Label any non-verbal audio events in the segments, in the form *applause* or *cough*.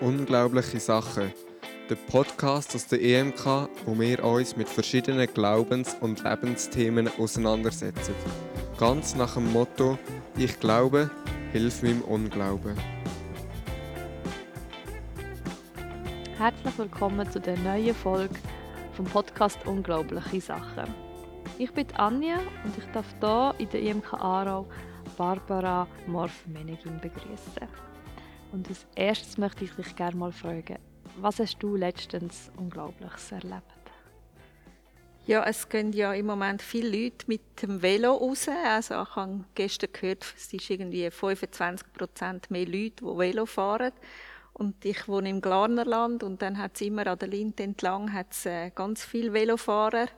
Unglaubliche Sachen. Der Podcast aus der EMK, wo wir uns mit verschiedenen Glaubens- und Lebensthemen auseinandersetzen. Ganz nach dem Motto: Ich glaube, hilf meinem Unglauben. Herzlich willkommen zu der neuen Folge vom Podcast Unglaubliche Sachen. Ich bin Anja und ich darf hier in der IMK Aarau Barbara Morf-Menegin begrüßen. Und als erstes möchte ich dich gerne mal fragen, was hast du letztens Unglaubliches erlebt? Ja, es gehen ja im Moment viele Leute mit dem Velo raus. Also ich habe gestern gehört, es sind irgendwie 25 Prozent mehr Leute, die Velo fahren. Und ich wohne im Glarnerland und dann hat es immer an der Linde entlang hat's, äh, ganz viele Velofahrer.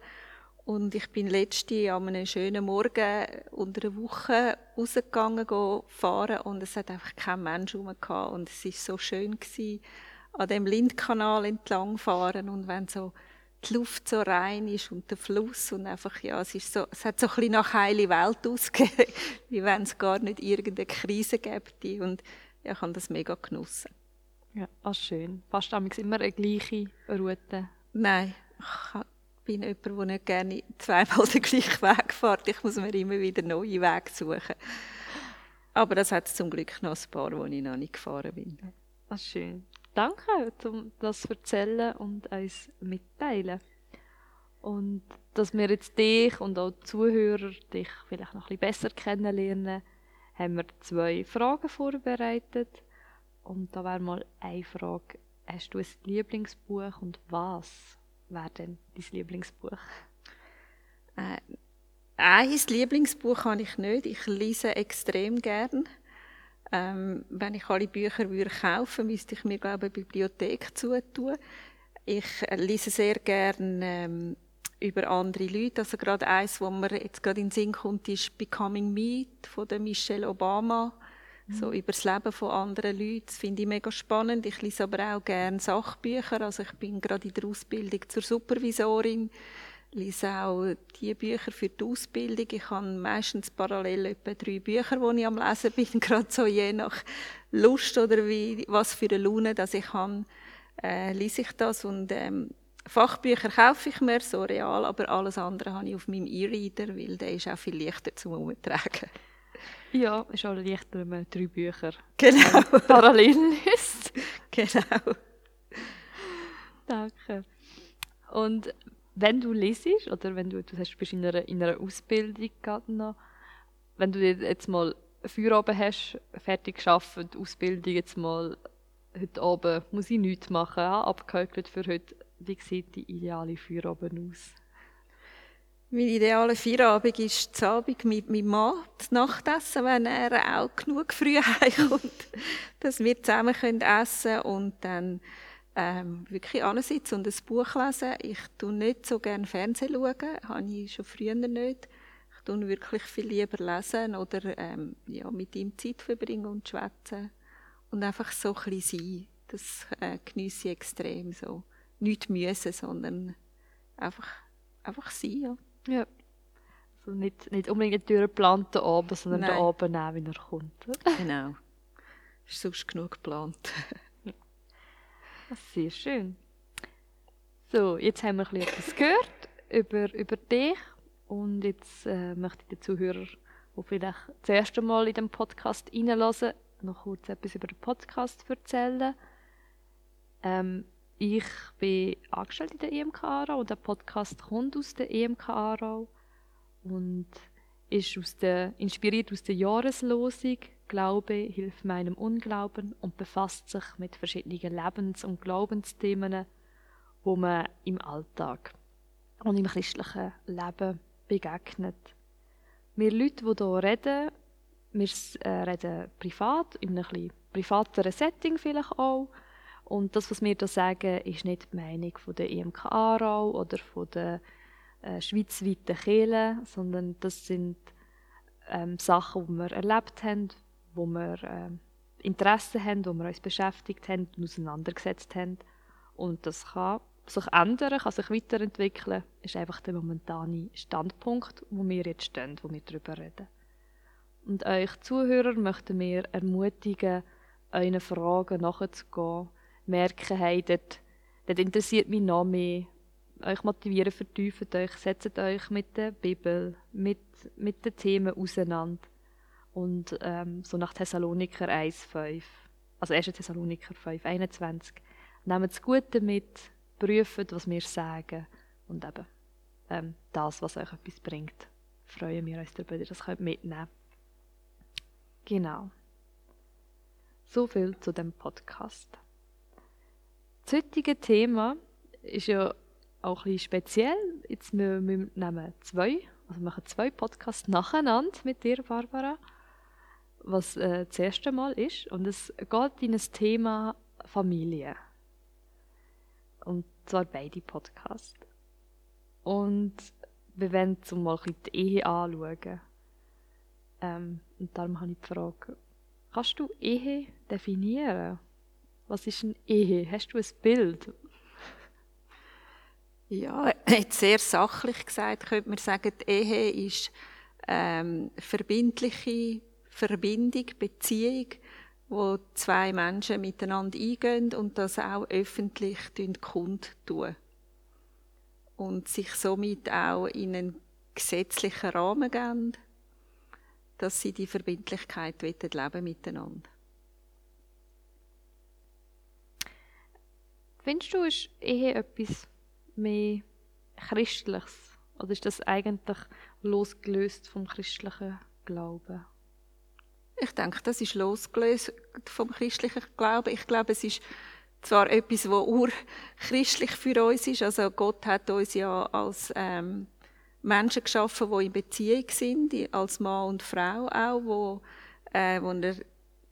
Und ich bin letzte an einem schönen Morgen unter einer Woche rausgegangen fahren und es hat einfach kein Mensch rum gehabt. und es ist so schön gewesen, an dem Lindkanal entlang fahren und wenn so die Luft so rein ist und der Fluss und einfach ja es ist so es hat so ein bisschen nach heile Welt *laughs* ausgegeben, wie wenn es gar nicht irgendeine Krise gäbe und ja, ich habe das mega genossen. Ja, ah, schön. Fast immer eine gleiche Route? Nein, bin jemand, der nicht gerne zweimal *laughs* den gleichen Weg fährt. Ich muss mir immer wieder neue Wege suchen. Aber das hat zum Glück noch ein paar, wo ich noch nicht gefahren bin. Ah, schön. Danke, um das zu erzählen und uns mitteilen. Und dass wir jetzt dich und auch die Zuhörer dich vielleicht noch ein bisschen besser kennenlernen, haben wir zwei Fragen vorbereitet. Und da wäre mal eine Frage. Hast du ein Lieblingsbuch und was? Wäre denn dein Lieblingsbuch? Äh, ein Lieblingsbuch habe ich nicht. Ich lese extrem gern. Ähm, wenn ich alle Bücher würde kaufen müsste ich mir, glaube eine Bibliothek zutun. Ich lese sehr gern ähm, über andere Leute. Also gerade eins, wo mir jetzt gerade in den Sinn kommt, ist Becoming Me von der Michelle Obama so mhm. über das Leben von anderen Leuten. Das finde ich mega spannend. Ich lese aber auch gerne Sachbücher. Also ich bin gerade in der Ausbildung zur Supervisorin. lese auch die Bücher für die Ausbildung. Ich habe meistens parallel etwa drei Bücher, die ich am Lesen bin, *laughs* gerade so je nach Lust oder wie, was für eine Laune dass ich habe, äh, lese ich das und ähm, Fachbücher kaufe ich mir, so real, aber alles andere habe ich auf meinem E-Reader, weil der ist auch viel leichter zum Umtragen. Ja, ist auch leichter, wenn man drei Bücher genau. parallel liest. *laughs* Genau. Danke. Und wenn du lesest, oder wenn du, du hast, bist in einer, in einer Ausbildung gerade noch, wenn du jetzt mal Feierabend hast, fertig geschafft, Ausbildung jetzt mal, heute Abend muss ich nichts machen, abgehökelt für heute, wie sieht die ideale Feierabend aus? Mein idealer Feierabend ist das Abend mit meinem Mann, das Nachtessen, wenn er auch genug früh *laughs* heimkommt, dass wir zusammen können essen und dann ähm, wirklich ansitzen und ein Buch lesen. Ich tue nicht so gerne Fernsehen schauen, habe ich schon früher nicht. Ich tue wirklich viel lieber lesen oder ähm, ja, mit ihm Zeit verbringen und schwätzen und einfach so ein bisschen sein. Das äh, geniesse ich extrem so. Nicht müssen, sondern einfach, einfach sein. Ja. Ja. Also nicht, nicht unbedingt einen durchgeplanten Abend, sondern Nein. den Abend nehmen, wie er kommt. genau. Ist sonst genug geplant. sehr schön. So, jetzt haben wir etwas gehört über, über dich. Und jetzt äh, möchte ich den Zuhörer, die vielleicht das erste Mal in den Podcast reinlassen, noch kurz etwas über den Podcast erzählen. Ähm, ich bin angestellt in der EMK Aarau und der Podcast kommt aus der EMK Aarau und ist aus der, inspiriert aus der Jahreslosung Glaube hilft meinem Unglauben und befasst sich mit verschiedenen Lebens- und Glaubensthemen, wo man im Alltag und im christlichen Leben begegnet. Wir Leute, die hier reden, wir äh, reden privat, in einem etwas privateren Setting vielleicht auch, und das, was wir hier sagen, ist nicht die Meinung von der EMK Aarau oder von der äh, schweizweiten Kirche, sondern das sind ähm, Sachen, die wir erlebt haben, wo wir äh, Interesse haben, wo wir uns beschäftigt haben und auseinandergesetzt haben. Und das kann sich ändern, kann sich weiterentwickeln, ist einfach der momentane Standpunkt, wo wir jetzt stehen, wo wir darüber reden. Und euch Zuhörer möchten wir ermutigen, euren Fragen nachzugehen, merken, hey, dort, dort interessiert mich noch mehr. Euch motivieren, vertiefen euch, setzt euch mit der Bibel, mit, mit den Themen auseinander. Und ähm, so nach Thessaloniker 1,5, also 1. Thessaloniker 5, 21, nehmt das Gute mit, prüft, was wir sagen und eben ähm, das, was euch etwas bringt. Freuen wir uns darüber, das könnt mitnehmen. Genau. So viel zu dem Podcast. Das heutige Thema ist ja auch ein speziell. Jetzt wir, wir nehmen zwei, also machen zwei Podcasts nacheinander mit dir, Barbara, was äh, das erste Mal ist. Und es geht in das Thema Familie. Und zwar beide Podcasts. Und wir wollen zum mal die Ehe anschauen. Ähm, und darum habe ich die Frage, kannst du Ehe definieren? Was ist eine Ehe? Hast du ein Bild? Ja, *clears throat* jetzt sehr sachlich gesagt könnte man sagen, die Ehe ist ähm, verbindliche Verbindung, Beziehung, wo zwei Menschen miteinander eingehen und das auch öffentlich kundtun und sich somit auch in einen gesetzlichen Rahmen geben, dass sie die Verbindlichkeit leben miteinander. Findest du, ist Ehe etwas mehr Christliches? Oder ist das eigentlich losgelöst vom christlichen Glauben? Ich denke, das ist losgelöst vom christlichen Glauben. Ich glaube, es ist zwar etwas, was urchristlich für uns ist. Also Gott hat uns ja als ähm, Menschen geschaffen, die in Beziehung sind, als Mann und Frau auch, wo, äh, wo er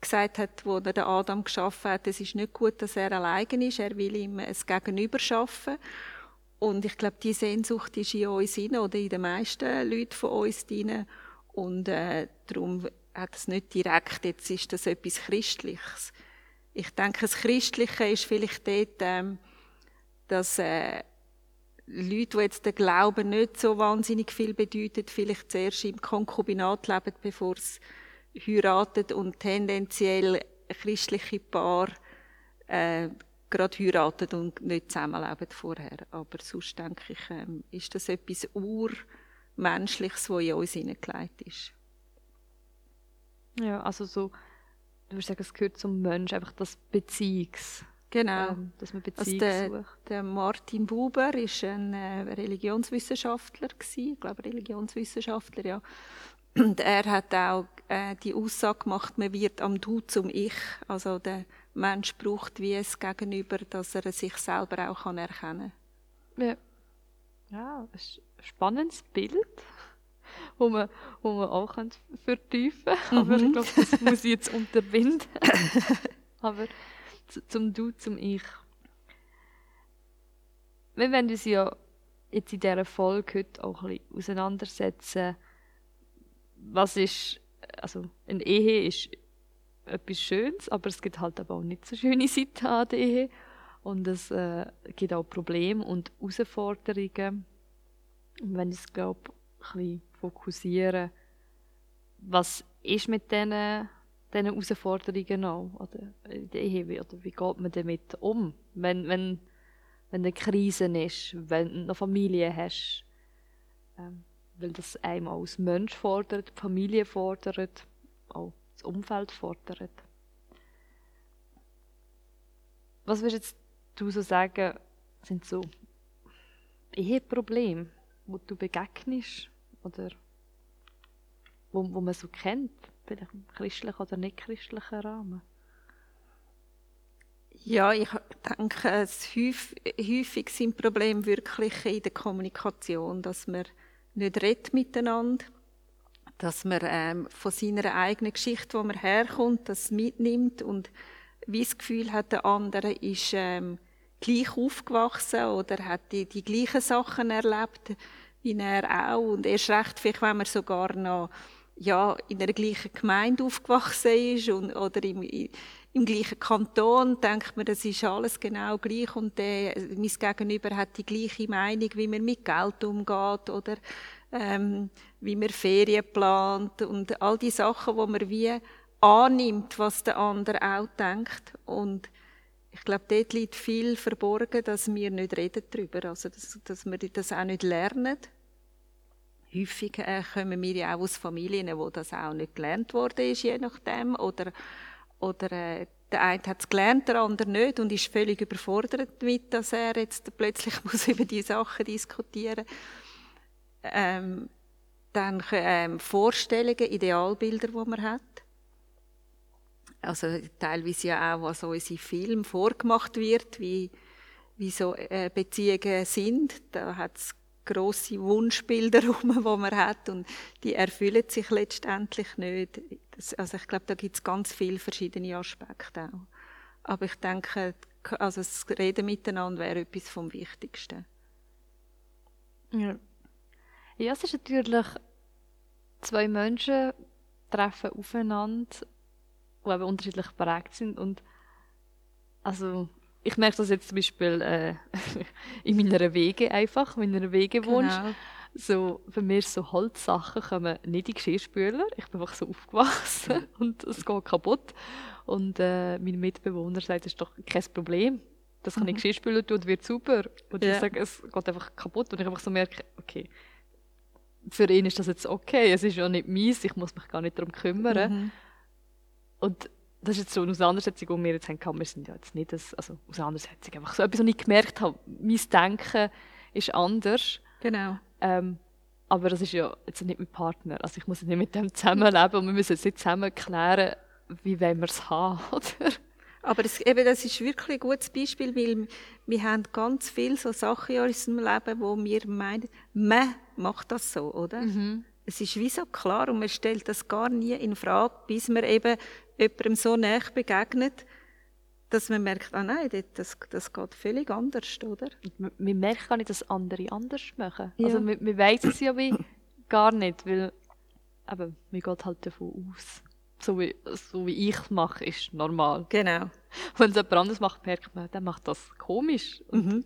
gesagt hat, wo er den Adam geschaffen hat, es ist nicht gut, dass er alleine ist, er will ihm ein Gegenüber schaffen. Und ich glaube, die Sehnsucht ist in uns drin, oder in den meisten Leuten von uns drin. Und äh, darum hat es nicht direkt, jetzt ist das etwas Christliches. Ich denke, das Christliche ist vielleicht dort, ähm, dass äh, Leute, die jetzt den Glauben nicht so wahnsinnig viel bedeutet, vielleicht zuerst im Konkubinat leben, bevor sie heiraten und tendenziell christliche Paar äh, gerade heiraten und nicht zusammenleben vorher. Aber sonst denke ich, ähm, ist das etwas Urmenschliches, was in uns hineingelegt ist. Ja, also so, du würdest sagen, es gehört zum Mensch, einfach das Beziehungs... Genau. Ähm, dass man Beziehung also der, sucht. der Martin Buber ist ein äh, Religionswissenschaftler gewesen, ich glaube Religionswissenschaftler, ja. Und er hat auch äh, die Aussage gemacht, man wird am Du zum Ich. Also der Mensch braucht wie es Gegenüber, dass er sich selber auch kann erkennen kann. Ja. Ja, ein spannendes Bild *laughs* wo man, wo man auch vertiefen kann. Mhm. Aber ich glaube, das *laughs* muss ich jetzt unterbinden. *laughs* Aber zum Du, zum Ich. Wir werden uns ja jetzt in dieser Folge heute auch ein bisschen auseinandersetzen, was ist, also eine Ehe ist etwas Schönes, aber es gibt halt aber auch nicht so schöne Seiten an der Ehe. Und es äh, gibt auch Probleme und Herausforderungen. Und wenn ich es, glaube ein bisschen fokussieren, was ist mit diesen, diesen Herausforderungen noch? Oder, oder wie geht man damit um, wenn, wenn, wenn eine Krise ist, wenn du eine Familie hast? Ähm, weil das einem als Mensch fordert, die Familie fordert, auch das Umfeld fordert. Was würdest du so sagen, sind so Eheprobleme, wo du begegnest oder wo, wo man so kennt, vielleicht im christlichen oder nicht christlichen Rahmen? Ja, ich denke, häufig, häufig sind Probleme wirklich in der Kommunikation, dass man nicht redet miteinander, dass man ähm, von seiner eigenen Geschichte, wo man herkommt, das mitnimmt und wie das Gefühl hat, der andere ist ähm, gleich aufgewachsen oder hat die, die gleichen Sachen erlebt wie er auch. Und erst recht vielleicht, wenn man sogar noch ja, in einer gleichen Gemeinde aufgewachsen ist und, oder im, im gleichen Kanton, denkt man, das ist alles genau gleich und der, mein Gegenüber hat die gleiche Meinung, wie man mit Geld umgeht oder ähm, wie man Ferien plant und all die Sachen, wo man wie annimmt, was der andere auch denkt und ich glaube, dort liegt viel verborgen, dass wir nicht reden darüber, also dass, dass wir das auch nicht lernen. Häufig äh, kommen wir ja auch aus Familien, wo das auch nicht gelernt worden ist, je nachdem, oder, oder äh, der eine hat es gelernt, der andere nicht und ist völlig überfordert damit, dass er jetzt plötzlich *laughs* muss über die Sachen diskutieren ähm, Dann ähm, Vorstellungen, Idealbilder, die man hat also teilweise ja auch, was unsere Film vorgemacht wird, wie, wie so äh, Beziehungen sind. Da hat es grosse Wunschbilder *laughs* rum, die man hat und die erfüllen sich letztendlich nicht. Das, also ich glaube, da gibt es ganz viele verschiedene Aspekte auch. Aber ich denke, also das Reden miteinander wäre etwas vom Wichtigsten. Ja. ja, es ist natürlich zwei Menschen treffen aufeinander die eben unterschiedlich prägt sind. Und also ich merke das jetzt zum Beispiel äh, *laughs* in meiner Wege einfach, in meiner Wegewunsch. Genau. So, für mich so Holzsachen kommen nicht in Geschirrspüler. Ich bin einfach so aufgewachsen *laughs* und es geht kaputt. Und äh, mein Mitbewohner sagt, das ist doch kein Problem. Das kann mhm. ich Geschirrspüler tun und wird super. Und ja. ich sage, es geht einfach kaputt. Und ich einfach so merke, okay, für ihn ist das jetzt okay. Es ist ja nicht meins, ich muss mich gar nicht darum kümmern. Mhm. Und das ist jetzt so eine Auseinandersetzung, die wir jetzt haben. Wir sind ja jetzt nicht das, also Auseinandersetzung, einfach so etwas, was ich gemerkt habe, mein Denken ist anders. Genau. Ähm, aber das ist ja jetzt nicht mein Partner. Also ich muss nicht mit dem zusammenleben und wir müssen jetzt nicht zusammen klären, wie wollen wir es haben, *laughs* oder? Aber das, eben, das ist wirklich ein gutes Beispiel, weil wir haben ganz viele so Sachen in unserem Leben, wo wir meinen, man macht das so, oder? Mhm. Es ist wie so klar und man stellt das gar nie in Frage, bis man eben jemandem so näher begegnet, dass man merkt, ah nein, das, das geht völlig anders, oder? Man, man merkt gar nicht, dass andere anders machen. Ja. Also man, man weiß es ja wie gar nicht, weil eben, man geht halt davon aus. So wie, so wie ich es mache, ist normal. Genau. Wenn es jemand anderes macht, merkt man, der macht das komisch. Mhm.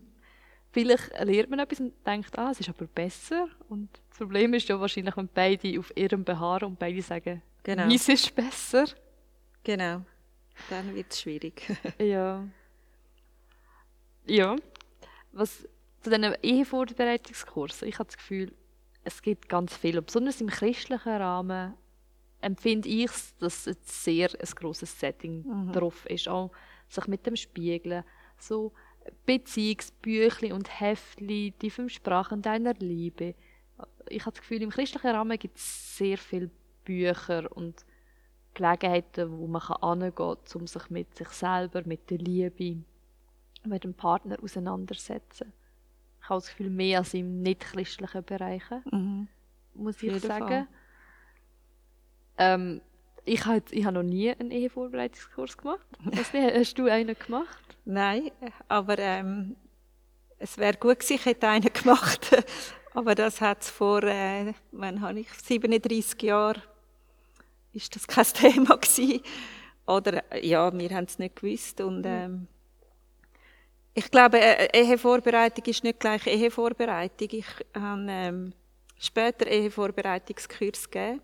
Vielleicht lernt man etwas und denkt, ah, es ist aber besser. Und das Problem ist ja wahrscheinlich, wenn beide auf ihrem beharren und beide sagen, genau. meins ist besser. Genau. Dann wird es schwierig. *laughs* ja. Ja. Was zu diesen Ehevorbereitungskursen, ich habe das Gefühl, es gibt ganz viel. Und besonders im christlichen Rahmen empfinde ich es, dass es sehr ein grosses Setting mhm. drauf ist. Auch sich mit dem Spiegeln. So Beziehungsbüchli und Heftli, die fünf Sprachen deiner Liebe. Ich habe das Gefühl, im christlichen Rahmen gibt es sehr viele Bücher und Gelegenheiten, wo man angehen kann, um sich mit sich selber, mit der Liebe, mit dem Partner auseinandersetzen. Ich habe das Gefühl, mehr als im nicht-christlichen Bereich, mhm. muss ich sagen. Ähm, ich habe, ich habe noch nie einen Ehevorbereitungskurs gemacht. *laughs* Hast du einen gemacht? Nein, aber ähm, es wäre gut gewesen, ich hätte einen gemacht. *laughs* aber das hat es vor, äh, wann habe ich, 37 Jahren ist das kein *laughs* Thema gewesen. Oder ja, wir haben es nicht gewusst. Und, ähm, ich glaube, äh, Ehevorbereitung ist nicht gleich Ehevorbereitung. Ich habe ähm, später Ehevorbereitungskurs gegeben.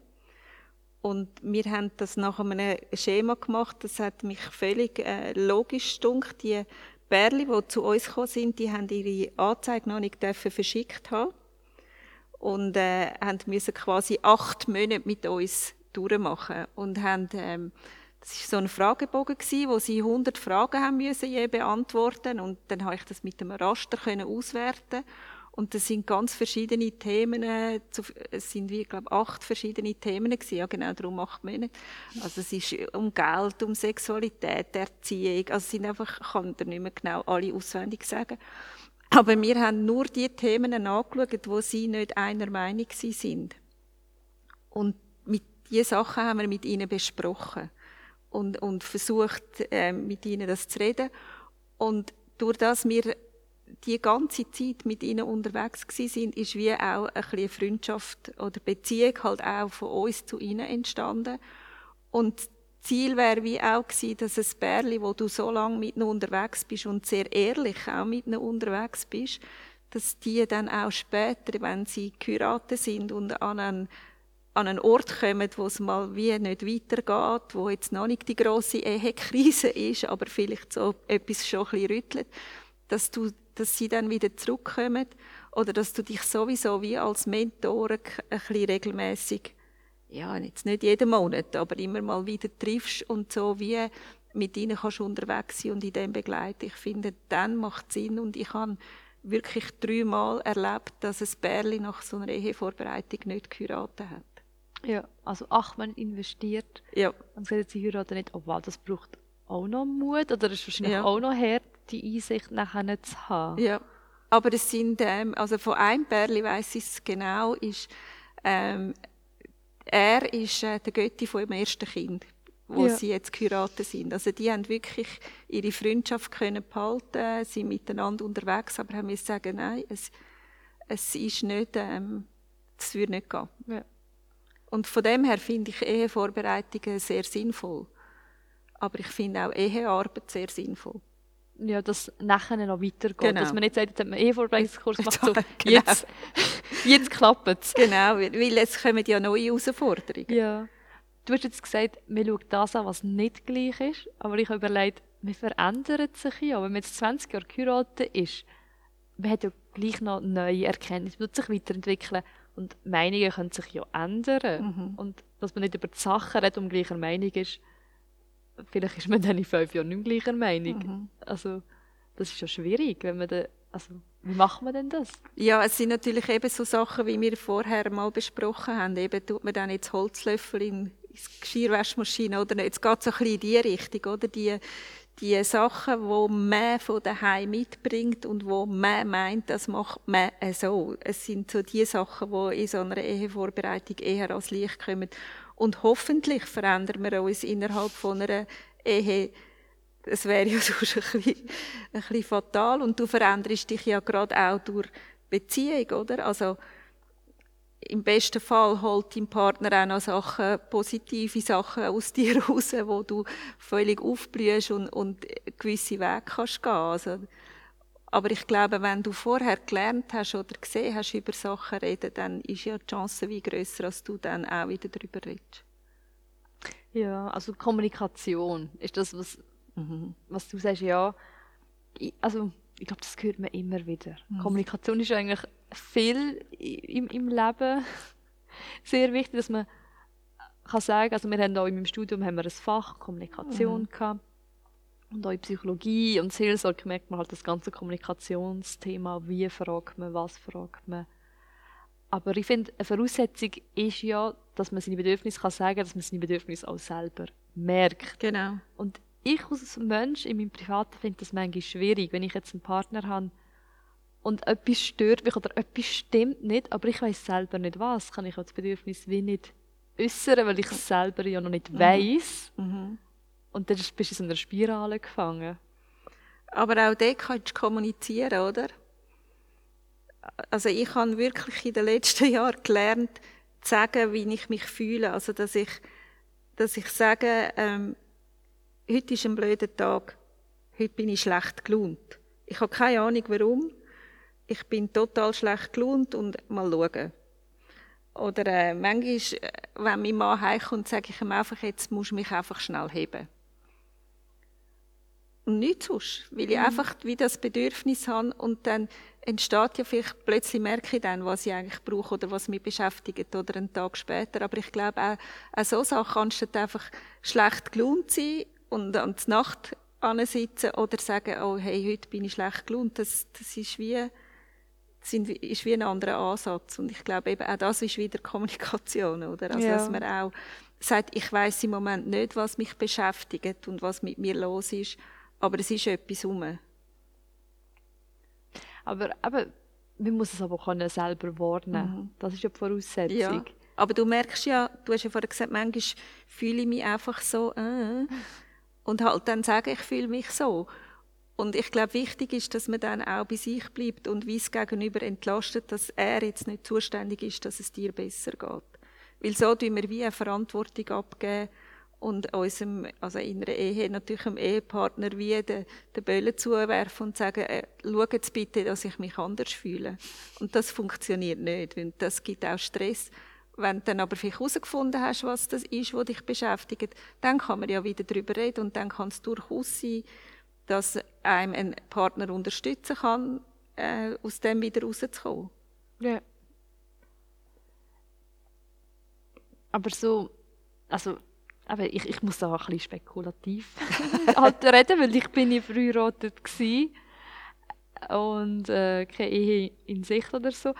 Und wir haben das nach einem Schema gemacht. Das hat mich völlig äh, logisch gedunkt. Die Bärli, die zu uns gekommen sind, die haben ihre Anzeige noch nicht verschickt haben. Und äh, haben müssen quasi acht Monate mit uns durchmachen und haben, ähm, das war so ein Fragebogen gewesen, wo sie 100 Fragen haben müssen je beantworten und dann habe ich das mit dem Raster können auswerten und das sind ganz verschiedene Themen, äh, es sind wie, glaube acht verschiedene Themen gewesen, ja genau, darum acht Monate. Also es ist um Geld, um Sexualität, Erziehung, also es sind einfach, ich kann dir nicht mehr genau alle auswendig sagen. Aber wir haben nur die Themen angeschaut, wo sie nicht einer Meinung sind. Und diese Sachen haben wir mit ihnen besprochen und, und versucht, äh, mit ihnen das zu reden. Und durch das wir die ganze Zeit mit ihnen unterwegs sind, ist wie auch ein bisschen Freundschaft oder Beziehung halt auch von uns zu ihnen entstanden. Und Ziel wäre wie auch gewesen, dass ein Bärli, wo du so lange mit ihnen unterwegs bist und sehr ehrlich auch mit ihnen unterwegs bist, dass die dann auch später, wenn sie geheiratet sind und an einen an einen Ort kommen, wo es mal wie nicht weitergeht, wo jetzt noch nicht die große Ehekrise ist, aber vielleicht so etwas schon ein bisschen rüttelt, dass, du, dass sie dann wieder zurückkommen oder dass du dich sowieso wie als Mentor ein bisschen regelmäßig, ja, jetzt nicht jeden Monat, aber immer mal wieder triffst und so wie mit ihnen kannst du unterwegs sein und in dem begleiten. Ich finde, dann macht es Sinn und ich habe wirklich dreimal erlebt, dass ein Bärli nach so einer Ehevorbereitung nicht geheiratet hat. Ja, also ach, man investiert. Ja. Und sagt sie heiraten nicht, oh wow, das braucht auch noch Mut oder ist wahrscheinlich Ja. auch noch hart, die Einsicht nachher nicht zu haben. Ja. Aber es sind, ähm, also von einem Bärli weiss ich es genau, ist, ähm, er ist äh, der Götti von dem ersten Kind, wo Ja. sie jetzt geheiratet sind. Also die haben wirklich ihre Freundschaft können behalten, sind miteinander unterwegs, aber haben müssen sagen, nein, es, es ist nicht, ähm, es würde nicht gehen. Ja. Und von dem her finde ich Ehevorbereitungen sehr sinnvoll. Aber ich finde auch Ehearbeit sehr sinnvoll. Ja, dass nachher noch weitergeht. Genau. Dass man nicht sagt, jetzt hat man eh Vorbereitungskurs *laughs* gemacht, so, Genau. jetzt, *laughs* jetzt klappt es. Genau, weil weil es kommen ja neue Herausforderungen. Ja. Du hast jetzt gesagt, man schaut das an, was nicht gleich ist. Aber ich habe überlegt, man verändert sich ja. Wenn man jetzt 20 Jahre geheiratet ist, man hat ja gleich noch neue Erkenntnisse, man wird sich weiterentwickeln. Und Meinungen können sich ja ändern. Mhm. Und dass man nicht über die Sachen redet, um gleicher Meinung ist, vielleicht ist man dann in fünf Jahren nicht mehr gleicher Meinung. Mhm. Also, das ist ja schwierig, wenn man da, also, wie macht man denn das? Ja, es sind natürlich eben so Sachen, wie wir vorher mal besprochen haben. Eben tut man dann jetzt Holzlöffel in die Geschirrwaschmaschine oder nicht. Jetzt geht es so ein bisschen in die Richtung, oder? Die, die Sachen, die man von daheim mitbringt und wo man meint, das macht man so. Es sind so die Sachen, die in so einer Ehevorbereitung eher als Licht kommen. Und hoffentlich verändern wir uns innerhalb von einer Ehe es wäre ja *laughs* sonst ein bisschen, ein bisschen fatal. Und du veränderst dich ja gerade auch durch Beziehung, oder? Also, im besten Fall holt dein Partner auch noch Sachen, positive Sachen aus *laughs* dir raus, wo du völlig aufblühst und, und gewisse Wege kannst gehen. Also, aber ich glaube, wenn du vorher gelernt hast oder gesehen hast über Sachen reden, dann ist ja die Chance wie grösser, dass du dann auch wieder darüber redest. Ja, also Kommunikation ist das, was, was du sagst, ja. Ich, also, ich glaube, das hört man immer wieder. Kommunikation ist eigentlich viel im, im Leben *laughs* sehr wichtig, dass man kann sagen, also wir haben auch in meinem Studium haben wir ein Fach Kommunikation gehabt und auch in Psychologie und Seelsorge merkt man halt das ganze Kommunikationsthema, wie fragt man, was fragt man. Aber ich finde, eine Voraussetzung ist ja, dass man seine Bedürfnisse kann sagen, dass man seine Bedürfnisse auch selber merkt. Genau. Und ich als Mensch in meinem Privaten finde das manchmal schwierig, wenn ich jetzt einen Partner habe und etwas stört mich oder etwas stimmt nicht, aber ich weiß selber nicht was, kann ich auch das Bedürfnis wie nicht äußern, weil ich es selber ja noch nicht weiß. Und dann bist du in so einer Spirale gefangen. Aber auch dort kannst du kommunizieren, oder? Also ich habe wirklich in den letzten *laughs* Jahren gelernt, zu sagen, wie ich mich fühle. Also dass ich, dass ich sage, ähm, heute ist ein blöder Tag, heute bin ich schlecht gelaunt. Ich habe keine Ahnung warum. Ich bin total schlecht gelaunt und mal schauen. Oder äh, manchmal, äh, wenn mein Mann heimkommt, sage ich ihm einfach, jetzt musst du mich einfach schnell heben. Und nichts sonst, weil ich einfach wie das Bedürfnis habe und dann entsteht ja vielleicht, plötzlich merke ich dann, was ich eigentlich brauche oder was mich beschäftigt oder einen Tag später. Aber ich glaube, auch, auch so Sachen kannst du einfach schlecht gelaunt sein und an der Nacht sitzen oder sagen, oh hey, heute bin ich schlecht gelaunt. Das, das ist wie, sind, ist wie ein anderer Ansatz. Und ich glaube eben, auch das ist wieder *laughs* Kommunikation, oder? Also, Ja. dass man auch sagt, ich weiß im Moment nicht, was mich beschäftigt und was mit mir los ist, aber es ist etwas rum. Aber eben, man muss es aber können selber wahrnehmen. Das ist ja die Voraussetzung. Ja. Aber du merkst ja, du hast ja vorher gesagt, manchmal fühle ich mich einfach so, äh, und halt dann sagen, ich fühle mich so. Und ich glaube, wichtig ist, dass man dann auch bei sich bleibt und wie es gegenüber entlastet, dass er jetzt nicht zuständig ist, dass es dir besser geht. Weil so tun wir wie eine Verantwortung abgeben und unserem, also in einer Ehe natürlich dem Ehepartner wie den, den Böllen zuwerfen und sagen, äh, schau jetzt bitte, dass ich mich anders fühle. Und das funktioniert nicht, weil das gibt auch Stress. Wenn du dann aber vielleicht herausgefunden hast, was das ist, was dich beschäftigt, dann kann man ja wieder darüber reden und dann kann es durchaus sein, dass einem ein Partner unterstützen kann, äh, aus dem wieder rauszukommen. Ja. Aber so, also, aber ich, ich muss da ein bisschen spekulativ *laughs* halt reden, weil ich bin ja verheiratet und äh, keine Ehe in Sicht oder so.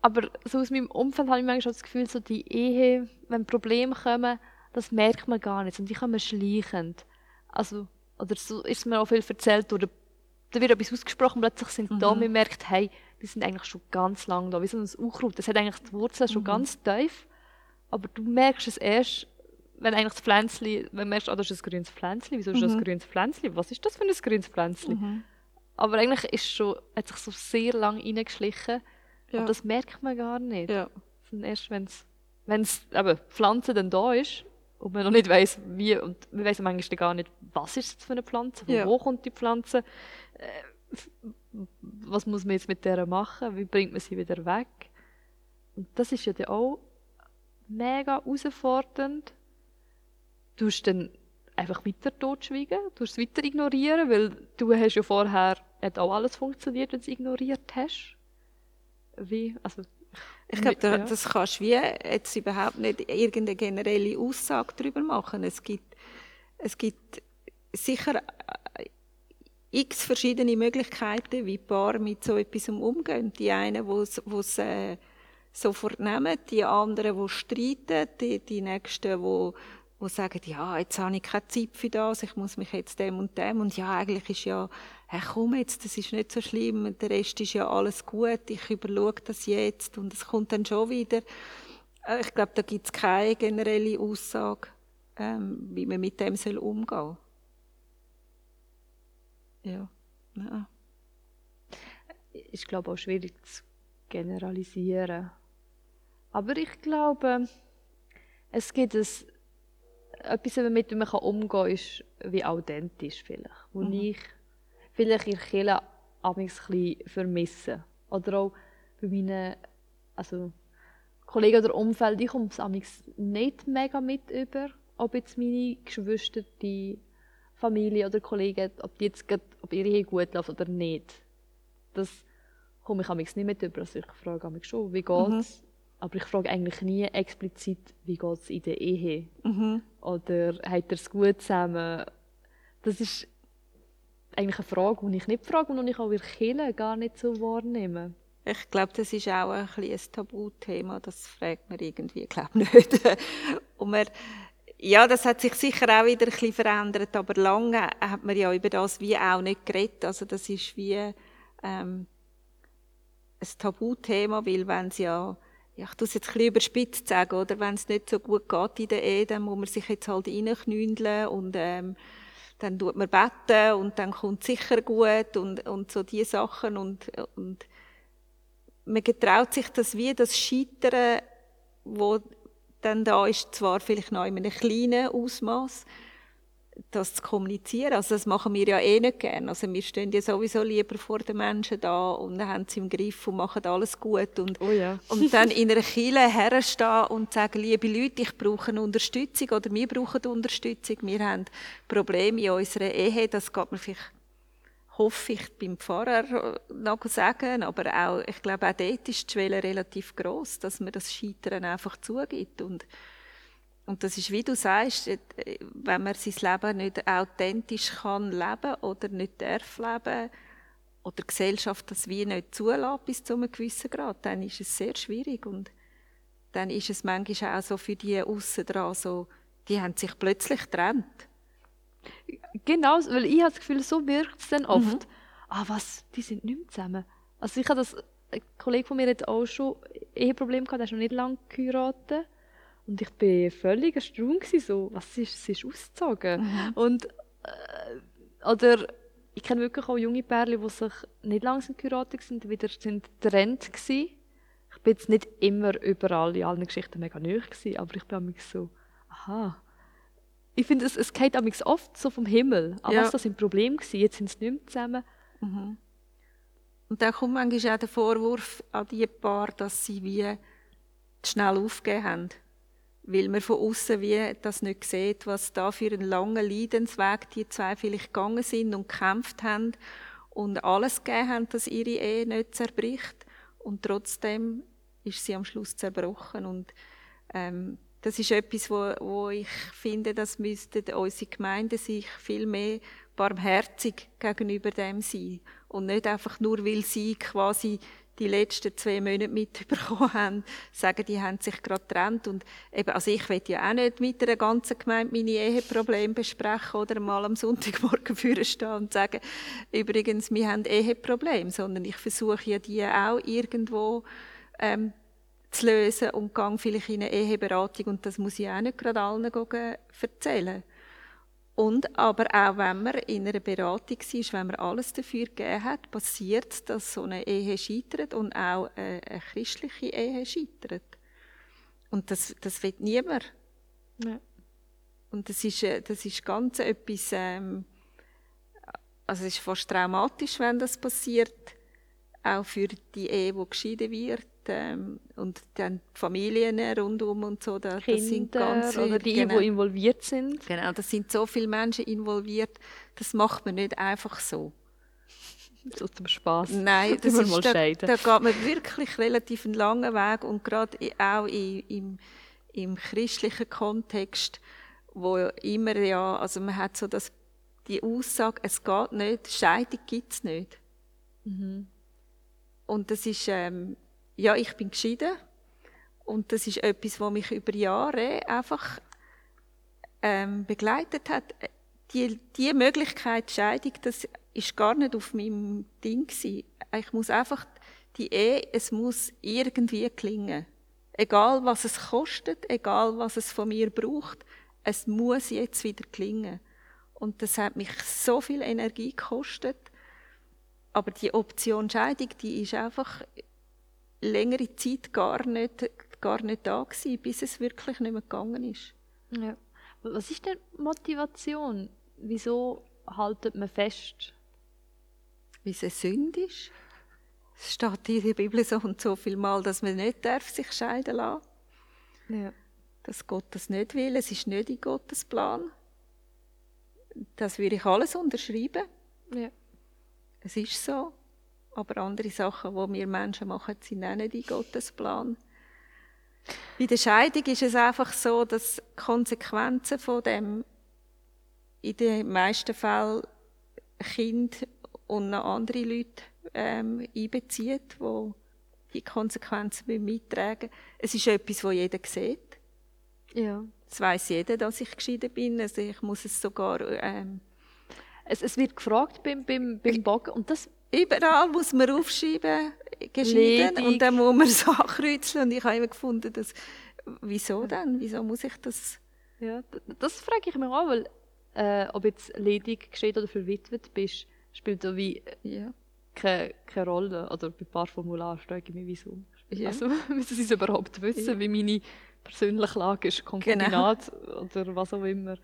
Aber so aus meinem Umfeld habe ich manchmal das Gefühl, so die Ehe, wenn Probleme kommen, das merkt man gar nicht und die kommen schleichend. Also, oder so ist mir auch viel erzählt, oder da wird etwas ausgesprochen, plötzlich sind mhm. da, man merkt, hey, die sind eigentlich schon ganz lange da, wie so ein Unkraut. Das hat eigentlich die Wurzeln mhm. schon ganz tief, aber du merkst es erst, wenn eigentlich das Pflänzchen, wenn du merkst, oh, das ist ein grünes Pflänzchen, wieso ist das ein mhm. grünes Pflänzchen? Was ist das für ein grünes Pflänzchen? Mhm. Aber eigentlich ist schon, hat sich so sehr lange reingeschlichen, ja. aber das merkt man gar nicht. Ja. Erst wenn es, wenn es, eben, Pflanze dann da ist, und man noch nicht weiß, wie, und wir wissen manchmal gar nicht, was ist das für eine Pflanze, von ja. wo kommt die Pflanze, äh, was muss man jetzt mit der machen, wie bringt man sie wieder weg. Und das ist ja dann auch mega herausfordernd. Du hast dann einfach weiter totschweigen, du hast es weiter ignorieren, weil du hast ja vorher hat auch alles funktioniert, wenn du es ignoriert hast. Wie, also ich glaube, da, das kannst du wie jetzt überhaupt nicht irgendeine generelle Aussage darüber machen. Es gibt, es gibt sicher äh, x verschiedene Möglichkeiten, wie Paar mit so etwas umgehen. Die einen, die es äh, sofort nehmen, die anderen, die streiten, die, die nächsten, die die sagen, ja, jetzt habe ich keine Zeit für das, ich muss mich jetzt dem und dem und ja, eigentlich ist ja, hey, komm jetzt, das ist nicht so schlimm, der Rest ist ja alles gut, ich überschaue das jetzt und es kommt dann schon wieder. Äh, ich glaube, da gibt es keine generelle Aussage, ähm, wie man mit dem soll umgehen Ja. ja. Ist, glaube auch schwierig zu generalisieren. Aber ich glaube, es gibt ein etwas, mit dem man umgehen kann, ist wie authentisch vielleicht. Wo mhm. ich vielleicht in Kirche ein vermisse. Oder auch bei meinen also Kollegen oder Umfeld, ich komme es nicht mega mit über, ob jetzt meine Geschwister, die Familie oder Kollegen, ob, die jetzt grad, ob ihre Ehe gut läuft oder nicht. Das komme ich nicht mit über. Also ich frage mich schon, wie geht es? Mhm. Aber ich frage eigentlich nie explizit, wie geht es in der Ehe? Mhm. Oder hat er es gut zusammen? Das ist eigentlich eine Frage, die ich nicht frage und die ich auch in Kirche gar nicht so wahrnehme. Ich glaube, das ist auch ein, ein Tabuthema. Das fragt man irgendwie, glaube nicht. *laughs* und man, ja, das hat sich sicher auch wieder ein bisschen verändert, aber lange hat man ja über das wie auch nicht geredet. Also das ist wie ähm, ein Tabuthema, weil wenn es ja ja, ich tue es jetzt ein bisschen überspitzt sagen, oder? Wenn es nicht so gut geht in der Ehe, dann muss man sich jetzt halt reinknündeln und, ähm, dann tut man beten und dann kommt sicher gut und, und so diese Sachen und, und man getraut sich das wie, das Scheitern, wo dann da ist, zwar vielleicht noch in einem kleinen Ausmaß, das zu kommunizieren. Also das machen wir ja eh nicht gerne. Also wir stehen ja sowieso lieber vor den Menschen da und haben sie im Griff und machen alles gut. Und, oh ja. und dann in einer Kille herstehen und sagen, liebe Leute, ich brauche Unterstützung oder wir brauchen Unterstützung. Wir haben Probleme in unserer Ehe. Das geht mir vielleicht, hoffe ich, beim Pfarrer noch sagen. Aber auch, ich glaube, auch dort ist die Schwelle relativ groß, dass man das Scheitern einfach zugibt. Und und das ist, wie du sagst, äh, wenn man sein Leben nicht authentisch kann leben oder nicht darf leben oder die Gesellschaft das wie nicht zulässt bis zu einem gewissen Grad, dann ist es sehr schwierig und dann ist es manchmal auch so für die aussen dran so, die haben sich plötzlich getrennt. Genau, weil ich habe das Gefühl, so wirkt es dann oft. Mhm. Ah, was, die sind nicht mehr zusammen. Also ich habe das, ein Kollege von mir hat auch schon Eheprobleme gehabt, der ist noch nicht lange geheiratet und ich bin völlig erstaunt, so, was ist, sie ist ausgezogen. Mhm. Und, äh, oder ich kenne wirklich auch junge Pärchen, die sich nicht langsam geheiratet sind, wieder sind getrennt gewesen. Ich bin jetzt nicht immer überall in allen Geschichten mega neu gewesen, aber ich bin so, aha. Ich finde, es, es geht oft so vom Himmel. Aber ja. was das ein Problem gewesen? Jetzt sind sie nicht mehr zusammen. Mhm. Und dann kommt manchmal auch der Vorwurf an die Paar, dass sie wie schnell aufgegeben haben. Weil man von außen wie das nicht sieht, was da für einen langen Leidensweg die zwei vielleicht gegangen sind und gekämpft haben und alles gegeben haben, dass ihre Ehe nicht zerbricht. Und trotzdem ist sie am Schluss zerbrochen. Und ähm, das ist etwas, wo, wo ich finde, dass müssten unsere Gemeinden sich viel mehr barmherzig gegenüber dem sein und nicht einfach nur, weil sie quasi die letzten zwei Monate mitbekommen haben, sagen, die haben sich gerade getrennt und eben, also ich will ja auch nicht mit einer ganzen Gemeinde meine Eheprobleme besprechen oder mal am Sonntagmorgen *laughs* führen stehen und sagen, übrigens, wir haben Eheprobleme, sondern ich versuche ja die auch irgendwo ähm, zu lösen und gehe vielleicht in eine Eheberatung und das muss ich auch nicht gerade allen erzählen. Und aber auch wenn man in einer Beratung ist, wenn man alles dafür gegeben hat, passiert es, dass so eine Ehe scheitert und auch eine, eine christliche Ehe scheitert. Und das, das will niemand. Ja. Und das ist, äh, das ist ganz etwas, ähm, also es ist fast traumatisch, wenn das passiert, auch für die Ehe, die geschieden wird ähm, und dann die Familien rundum und so. Da, Kinder das sind ganz viele, oder die, genau, die involviert sind. Genau, das sind so viele Menschen involviert. Das macht man nicht einfach so. So zum Spaß. Nein, das ist, da, da, geht man wirklich relativ einen langen Weg und gerade auch im, im christlichen Kontext, wo immer ja, also man hat so das, die Aussage, es geht nicht, Scheidung gibt es nicht. Mhm. Und das ist, ähm, ja, ich bin geschieden. Und das ist etwas, was mich über Jahre einfach ähm, begleitet hat. Die, die Möglichkeit Scheidung, das ist gar nicht auf meinem Ding gewesen. Ich muss einfach die Ehe, es muss irgendwie klingen. Egal was es kostet, egal was es von mir braucht, es muss jetzt wieder klingen. Und das hat mich so viel Energie gekostet. Aber die Option Scheidung, die ist einfach längere Zeit gar nicht, gar nicht da gewesen, bis es wirklich nicht mehr gegangen ist. Ja. Was ist denn Motivation? Wieso haltet man fest? Wie es eine Sünde ist. Es steht in der Bibel so und so viel Mal, dass man nicht darf sich scheiden lassen ja. Dass Gott das nicht will. Es ist nicht in Gottes Plan. Das würde ich alles unterschreiben. Ja. Es ist so. Aber andere Sachen, die wir Menschen machen, sind auch nicht in Gottes Plan. Bei der Scheidung ist es einfach so, dass Konsequenzen von dem in den meisten Fällen Kind und noch andere Leute ähm, einbezieht, die die Konsequenzen mittragen Es ist etwas, das jeder sieht. Ja. Es weiß jeder, dass ich geschieden bin. Also ich muss es sogar. Ähm, es, es wird gefragt beim, beim, beim Bogen und das Überall muss man aufschreiben, geschieden, und dann muss man es *laughs* ankreuzeln. Und ich habe immer gefunden, dass, wieso denn? Wieso muss ich das? Ja, das frage ich mich auch, weil äh, ob jetzt ledig, geschieden oder verwitwet bist, spielt da wie ja. keine, keine Rolle. Oder bei ein paar Formularen frage ich mich, wieso. Ja. Also *laughs* müssen sie es überhaupt wissen, ja. wie meine persönliche Lage ist, Konkubinat genau. oder was auch immer.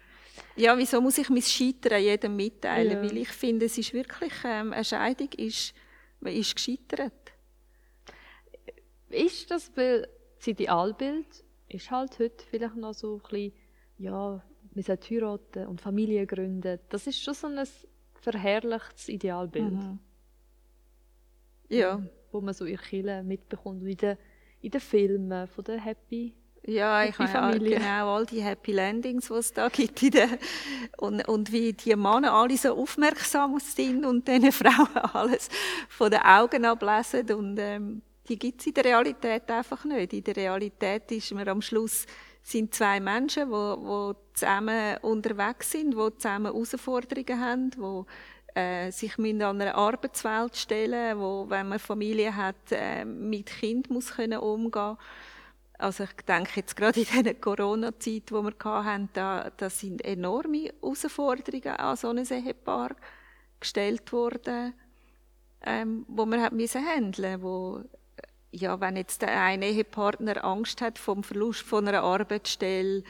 Ja, wieso muss ich mein Scheitern jedem mitteilen? Ja. Weil ich finde, es ist wirklich, ähm, eine Scheidung ist, man ist gescheitert. Ist das, weil das Idealbild ist halt heute vielleicht noch so ein bisschen, ja, wir sollten heiraten und Familie gründen. Das ist schon so ein verherrlichtes Idealbild. Mhm. Ja. Wo man so in Kirche mitbekommt, in den, in den Filmen von den Happy ja, ich habe genau all die Happy Landings, die es da gibt. und, und wie die Männer alle so aufmerksam sind und diesen *laughs* Frauen alles von den Augen ablesen. Und ähm, die gibt es in der Realität einfach nicht. In der Realität ist man am Schluss sind zwei Menschen, die, die zusammen unterwegs sind, die zusammen Herausforderungen haben, die äh, sich an einer Arbeitswelt stellen, wo, wenn man Familie hat, äh, mit Kind muss können umgehen also ich denke jetzt gerade in dieser Corona-Zeit, die wir hatten, da, da sind enorme Herausforderungen an so ein Ehepaar gestellt worden, ähm, wo man hat müssen handeln, wo ja, wenn jetzt der eine Ehepartner Angst hat vom Verlust von einer Arbeitsstelle,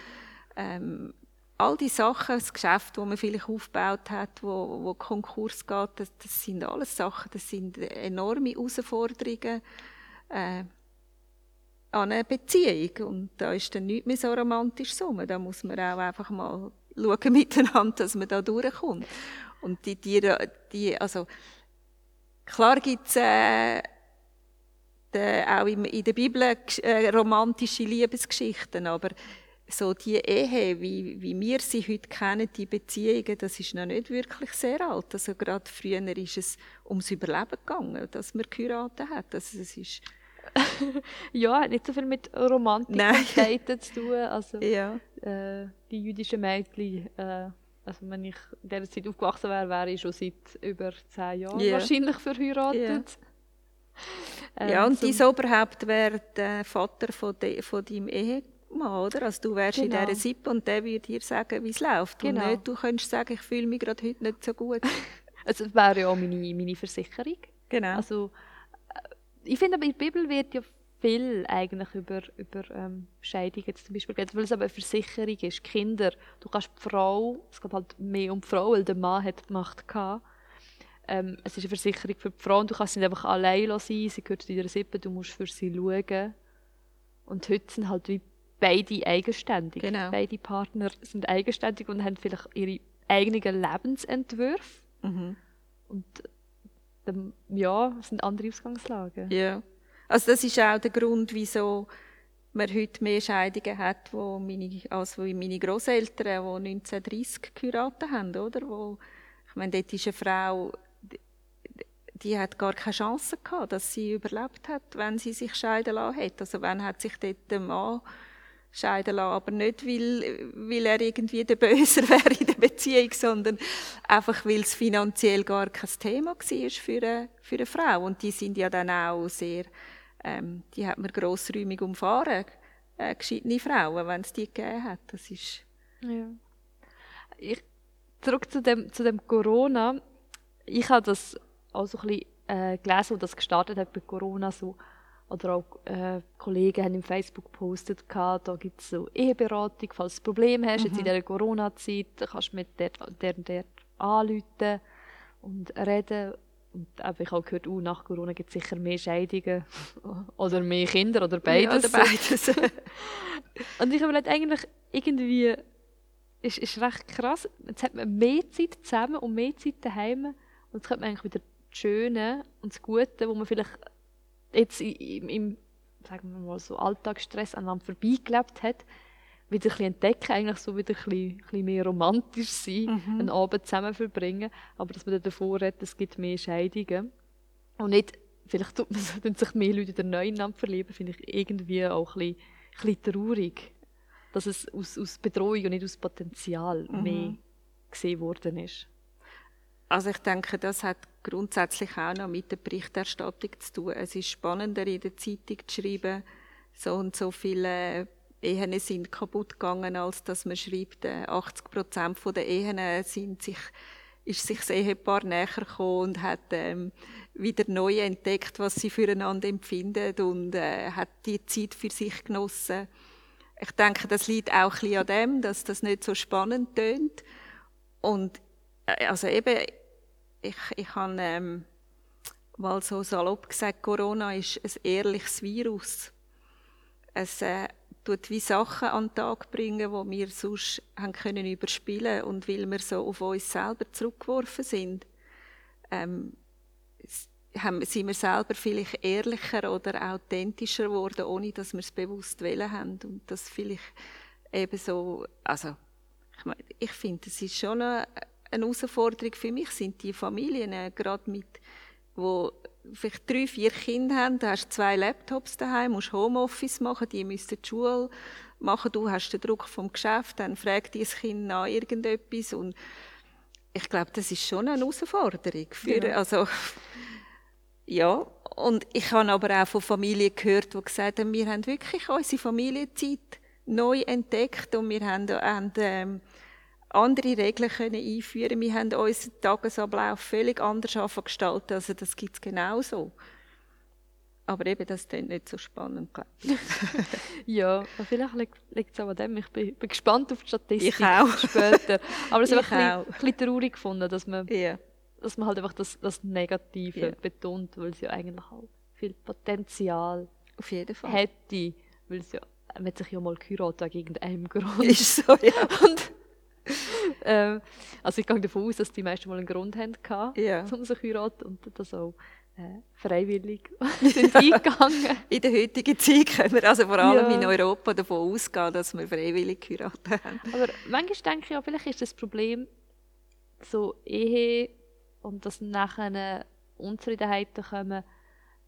ähm, all die Sachen, das Geschäft, das man vielleicht aufgebaut hat, wo, wo Konkurs geht, das, das sind alles Sachen, das sind enorme Herausforderungen. Äh, an eine Beziehung. Und da ist dann nichts mehr so romantisch rum. Da muss man auch einfach mal schauen *laughs* miteinander, dass man da durchkommt. Und die Tiere, die, also, klar gibt's äh, de, auch in, in der Bibel äh, romantische Liebesgeschichten, aber so die Ehe, wie, wie wir sie heute kennen, die Beziehungen, das ist noch nicht wirklich sehr alt. Also gerade früher ist es ums Überleben gegangen, dass man geheiratet hat. Also es ist *laughs* ja, hat nicht so viel mit Romantik und zu tun. Also, ja. äh, die jüdischen Mädchen, äh, also wenn ich in dieser Zeit aufgewachsen wäre, wäre ich schon seit über zehn Jahren yeah. wahrscheinlich verheiratet. Yeah. Ähm, ja, und so. dein Oberhaupt wäre der Vater von, de, von deinem Ehemann, oder? Also du wärst genau. in dieser Sippe und der würde dir sagen, wie es läuft. Genau. Und nicht, du könntest sagen, ich fühle mich gerade heute nicht so gut. *laughs* also das wäre ja auch meine, meine Versicherung. Genau. Also, ich finde aber in der Bibel wird ja viel eigentlich über, über ähm, Scheidung jetzt zum Beispiel geht, weil es aber eine Versicherung ist. Kinder, du kannst die Frau, es geht halt mehr um die Frau, weil der Mann hat die Macht gehabt. Ähm, es ist eine Versicherung für die Frau und du kannst nicht einfach allein sein, sie gehört zu deiner Sippe, du musst für sie schauen. Und heute sind halt wie beide eigenständig. Genau. Beide Partner sind eigenständig und haben vielleicht ihre eigenen Lebensentwürfe. Mhm. Und ähm, ja, es sind andere Ausgangslagen. Ja. Also das ist auch der Grund, wieso man heute mehr Scheidungen hat, wo meine, als meine Großeltern, die 1930 geheiratet haben, oder? Wo, ich meine, dort ist eine Frau, die, die hat gar keine Chance gehabt, dass sie überlebt hat, wenn sie sich scheiden lassen hat. Also wenn hat sich dort der Mann scheiden lassen, aber nicht, weil, weil er irgendwie der Böser *laughs* wäre in der Beziehung, sondern einfach, weil es finanziell gar kein Thema war für eine, für eine Frau. Und die sind ja dann auch sehr, ähm, die hat man grossräumig umfahren, äh, gescheitene Frauen, wenn es die gegeben hat. Das ist... Ja. Ich, zurück zu dem, zu dem Corona. Ich habe das auch so ein bisschen äh, gelesen, wo das gestartet hat bei Corona, so oder auch äh, Kollegen haben im Facebook gepostet, da gibt es so Eheberatung, falls du ein Problem hast, mhm. jetzt in mhm. dieser Corona-Zeit, kannst du mit der, der, der anrufen und reden. Und ich habe gehört, uh, nach Corona gibt es sicher mehr Scheidungen *laughs* oder mehr Kinder oder beides. Ja, oder beides. *laughs* und ich habe mir eigentlich irgendwie, ist, ist recht krass, jetzt hat man mehr Zeit zusammen und mehr Zeit daheim und jetzt kommt man eigentlich wieder das Schöne und das Gute, wo man vielleicht jetzt im, im sagen wir mal so Alltagsstress aneinander vorbeigelebt hat, wieder ein bisschen entdecken, eigentlich so wieder ein bisschen, ein bisschen mehr romantisch sein, mhm. einen Abend zusammen verbringen, aber dass man davor hat, es gibt mehr Scheidungen und nicht, vielleicht tut man, *laughs* tun sich mehr Leute in neu ineinander verlieben, finde ich irgendwie auch ein bisschen, ein bisschen traurig, dass es aus, aus Betreuung und nicht aus Potenzial mhm. mehr gesehen worden ist. Also ich denke, das hat grundsätzlich auch noch mit der Berichterstattung zu tun. Es ist spannender in der Zeitung zu schreiben, so und so viele Ehen sind kaputt gegangen, als dass man schreibt, 80 äh, Prozent der Ehen sind sich ist sich das Ehepaar näher gekommen und hat ähm, wieder neu entdeckt, was sie füreinander empfinden und äh, hat die Zeit für sich genossen. Ich denke, das liegt auch ein bisschen an dem, dass das nicht so spannend tönt. Und also eben, ich, ich habe ähm, mal so salopp gesagt, Corona ist ein ehrliches Virus. Es äh, tut wie Sachen an den Tag bringen, die wir sonst haben können überspielen und weil wir so auf uns selber zurückgeworfen sind, ähm, haben, sind wir selber vielleicht ehrlicher oder authentischer geworden, ohne dass wir es bewusst wählen haben und das vielleicht eben so, also ich, meine, ich finde, es ist schon eine, eine Herausforderung für mich sind die Familien, äh, gerade mit, wo vielleicht drei, vier Kinder haben, du hast zwei Laptops daheim, musst Homeoffice machen, die müssen die Schule machen, du hast den Druck vom Geschäft, dann fragt dieses Kind nach irgendetwas und ich glaube, das ist schon eine Herausforderung. Für, genau. also, ja, und ich habe aber auch von Familien gehört, die gesagt haben, wir haben wirklich unsere Familienzeit neu entdeckt und wir haben, haben ähm, andere Regeln können einführen Wir haben unseren Tagesablauf völlig anders gestaltet. Also das gibt es genauso. Aber eben, das ist nicht so spannend, ich. *laughs* *laughs* ja, vielleicht liegt es auch an dem. Ich bin, bin, gespannt auf die Statistik ich auch. später. Aber es *laughs* ist einfach ein, ein bisschen traurig gefunden, dass man, ja. dass man halt einfach das, das Negative ja. betont, weil es ja eigentlich halt viel Potenzial auf jeden Fall. hätte, weil es ja, man hat sich ja mal geheiratet wegen irgendeinem Grund. Ist so, ja. Und, *laughs* ähm, also ich gehe davon aus, dass die meisten mal einen Grund haben, gehabt, Ja. um sich zu heiraten und das auch äh, freiwillig *laughs* *laughs* sind eingegangen. In der heutigen Zeit können wir also vor allem Ja. in Europa davon ausgehen, dass wir freiwillig geheiratet haben. Aber manchmal denke ich auch, vielleicht ist das Problem so Ehe und dass nachher Unzufriedenheiten kommen,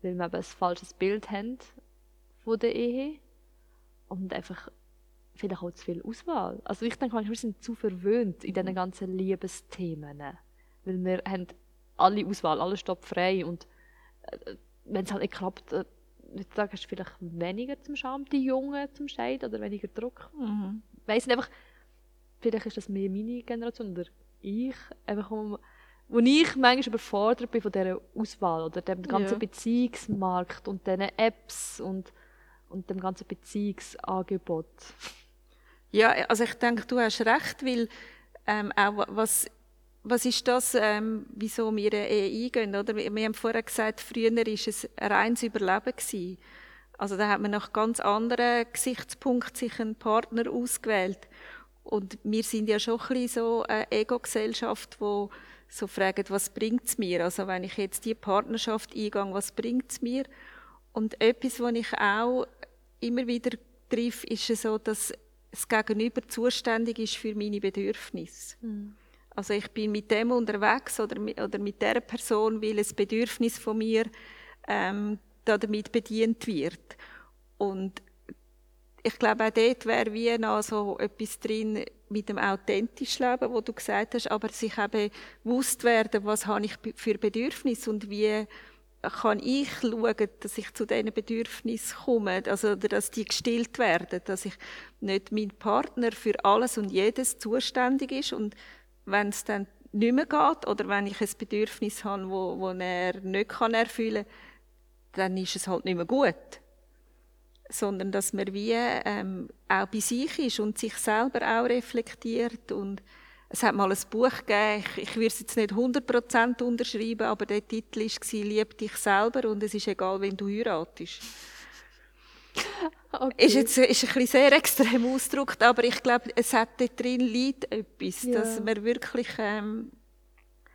weil wir eben ein falsches Bild haben von der Ehe und einfach vielleicht auch zu viel Auswahl. Also ich denke wir sind zu verwöhnt in diesen ganzen Liebesthemen, weil wir haben alle Auswahl, alles steht frei und äh, wenn es halt nicht klappt, äh, heutzutage hast du vielleicht weniger zum Scham, die Jungen zum Scheid oder weniger Druck weiss nicht, einfach, vielleicht ist das mehr meine Generation oder ich, einfach um, wo ich manchmal überfordert bin von dieser Auswahl oder dem ganzen Ja. Beziehungsmarkt und diesen Apps und, und dem ganzen Beziehungsangebot. Ja, also ich denke, du hast recht, weil ähm, auch wa- was, was ist das, ähm, wieso wir eine Ehe eingehen, oder? Wir, haben vorher gesagt, früher war es ein reines Überleben. Gewesen. Also da hat man nach ganz anderen Gesichtspunkten sich einen Partner ausgewählt. Und wir sind ja schon ein bisschen so eine Ego-Gesellschaft, wo so fragt, was bringt es mir? Also wenn ich jetzt die Partnerschaft eingehe, was bringt es mir? Und etwas, was ich auch immer wieder treffe, ist so, dass das Gegenüber zuständig ist für meine Bedürfnisse. Also ich bin mit dem unterwegs oder mit, oder mit der Person, weil ein Bedürfnis von mir ähm, da damit bedient wird. Und ich glaube, auch dort wäre wie noch so etwas drin mit dem authentischen Leben, wo du gesagt hast, aber sich eben bewusst werden, was habe ich für Bedürfnisse und wie kann ich schauen, dass ich zu diesen Bedürfnissen komme, also dass die gestillt werden, dass ich nicht mein Partner für alles und jedes zuständig ist und wenn es dann nicht mehr geht oder wenn ich ein Bedürfnis habe, wo, wo er nicht erfüllen kann, dann ist es halt nicht mehr gut. Sondern dass man wie ähm, auch bei sich ist und sich selber auch reflektiert und es hat mal ein Buch gegeben, ich, ich würde es jetzt nicht 100% unterschreiben, aber der Titel war «Lieb dich selber und es ist egal, wenn du heiratest». Okay. Ist jetzt ist ein bisschen sehr extrem ausgedrückt, aber ich glaube, es hat dort drin liegt etwas, Ja. dass man wirklich... Ähm,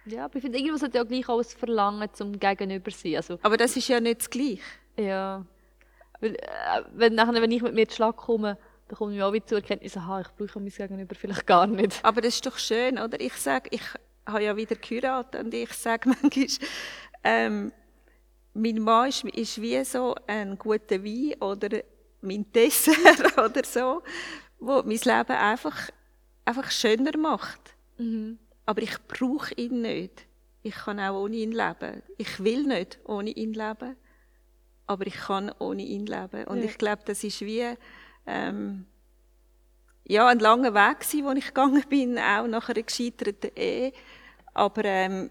ja, aber ich finde, irgendwas hat ja gleich auch ein Verlangen zum Gegenüber sein. Also, aber das ist ja nicht das Gleiche. ja. Weil, äh, wenn, nachher, wenn ich mit mir zu Schlag komme, dann komme ich auch wieder zur Erkenntnis, aha, ich brauche mein Gegenüber vielleicht gar nicht. Aber das ist doch schön, oder? Ich sage, ich habe ja wieder geheiratet und ich sage *laughs* manchmal, ähm, mein Mann ist, ist wie so ein guter Wein oder mein Dessert *laughs* oder so, wo mein Leben einfach, einfach schöner macht. Mhm. Aber ich brauche ihn nicht. Ich kann auch ohne ihn leben. Ich will nicht ohne ihn leben, aber ich kann ohne ihn leben. Und Ja. ich glaube, das ist wie ähm, ja, ein langer Weg gewesen, wo ich gegangen bin, auch nach einer gescheiterten Ehe. Aber ähm,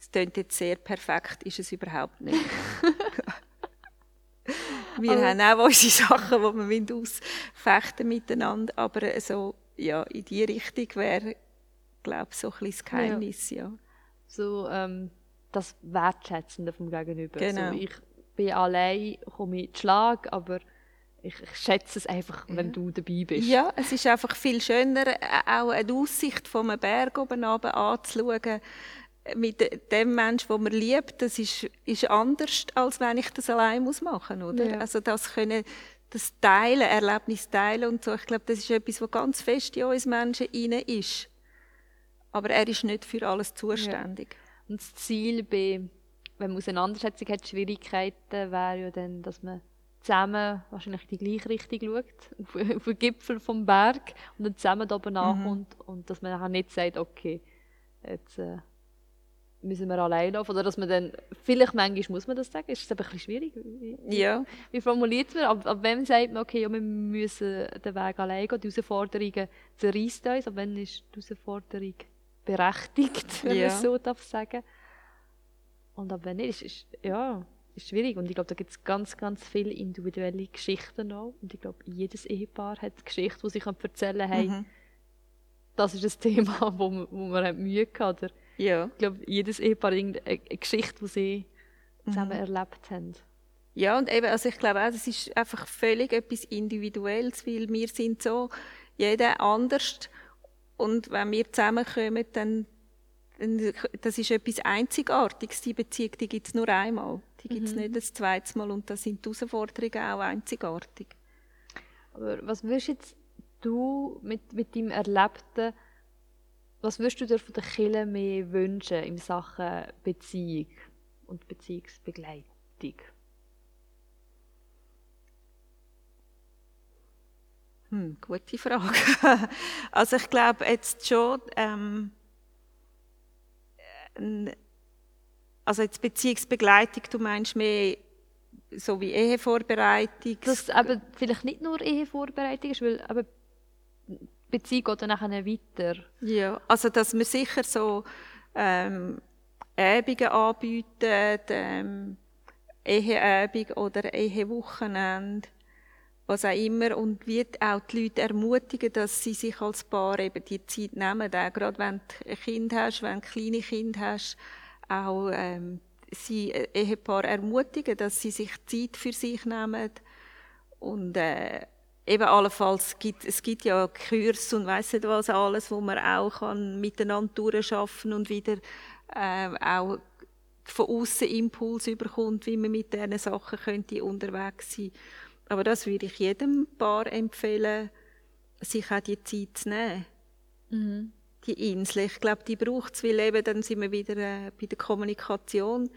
es klingt jetzt sehr perfekt, ist es überhaupt nicht. *laughs* wir Aber- haben auch unsere Sachen, die wir ausfechten miteinander, aber so, ja, in die Richtung wäre, glaube ich, so ein bisschen das Geheimnis, ja. So ähm, das Wertschätzende vom Gegenüber. Genau. So, ich bin allein, komme ich zu Schlag, aber ich, ich schätze es einfach, wenn du dabei bist. Ja, es ist einfach viel schöner, äh, auch eine Aussicht von einem Berg oben runter anzuschauen mit dem Menschen, den man liebt. Das ist, ist anders, als wenn ich das allein muss machen muss. Ja. Also das können, das Teilen, Erlebnis teilen und so, ich glaube, das ist etwas, was ganz fest in uns Menschen inne ist. Aber er ist nicht für alles zuständig. Und das Ziel, bei, wenn man Auseinandersetzung hat, Schwierigkeiten, wäre ja dann, dass man zusammen wahrscheinlich in die gleiche Richtung schaut, *laughs* auf, auf den Gipfel vom Berg und dann zusammen da oben Mhm. ankommt und dass man nachher nicht sagt, okay, jetzt äh, müssen wir allein laufen oder dass man dann, vielleicht manchmal muss man das sagen, ist es aber ein bisschen schwierig, wie, Ja, wie formuliert man, ab, ab wem sagt man, okay, ja, wir müssen den Weg allein gehen, die Herausforderungen zerreißt uns, ab wann ist die Herausforderung berechtigt, *laughs* wenn Ja. man es so darf sagen. Und ab wann nicht, ist, ist, ja, ist schwierig. Und ich glaube, da gibt es ganz, ganz viele individuelle Geschichten noch. Und ich glaube, jedes Ehepaar hat eine Geschichte, die sie erzählen kann, hey, Mhm. das ist ein *laughs* Thema, wo, wir- wo haben Mühe hatten. Oder ja. ich glaube, jedes Ehepaar hat eine Geschichte, die sie zusammen Mhm. erlebt haben. Ja, und eben, also ich glaube auch, das ist einfach völlig etwas Individuelles, weil wir sind so, jeder anders. Und wenn wir zusammenkommen, dann, dann das ist etwas Einzigartiges. Die Beziehung, die gibt es nur einmal. Die gibt es mhm. nicht das zweite Mal. Und da sind die Herausforderungen auch einzigartig. Aber was würdest jetzt du mit, mit deinem Erlebten, was würdest du dir von der Kirche mehr wünschen in Sachen Beziehung und Beziehungsbegleitung? Hm, gute Frage. *laughs* also ich glaube jetzt schon, ähm, also jetzt Beziehungsbegleitung, du meinst mehr so wie Ehevorbereitung? Dass aber vielleicht nicht nur Ehevorbereitung ist, weil aber Beziehung geht dann nachher weiter. Ja, also dass wir sicher so ähm, Übungen anbieten, ähm, Eheübung oder Ehewochenende was auch immer, und wird auch die Leute ermutigen, dass sie sich als Paar eben die Zeit nehmen, auch gerade wenn du ein Kind hast, wenn du kleine Kinder hast, auch ähm, sie äh, Ehepaar ermutigen, dass sie sich Zeit für sich nehmen und äh, eben allenfalls gibt es gibt ja Kurs und weiss nicht was alles, wo man auch kann miteinander durchschaffen und wieder äh, auch von außen Impuls überkommt, wie man mit diesen Sachen könnte unterwegs sein. Aber das würde ich jedem Paar empfehlen, sich auch die Zeit zu nehmen. Mhm. Die Insel. Ich glaube, die braucht es, weil eben dann sind wir wieder äh, bei der Kommunikation.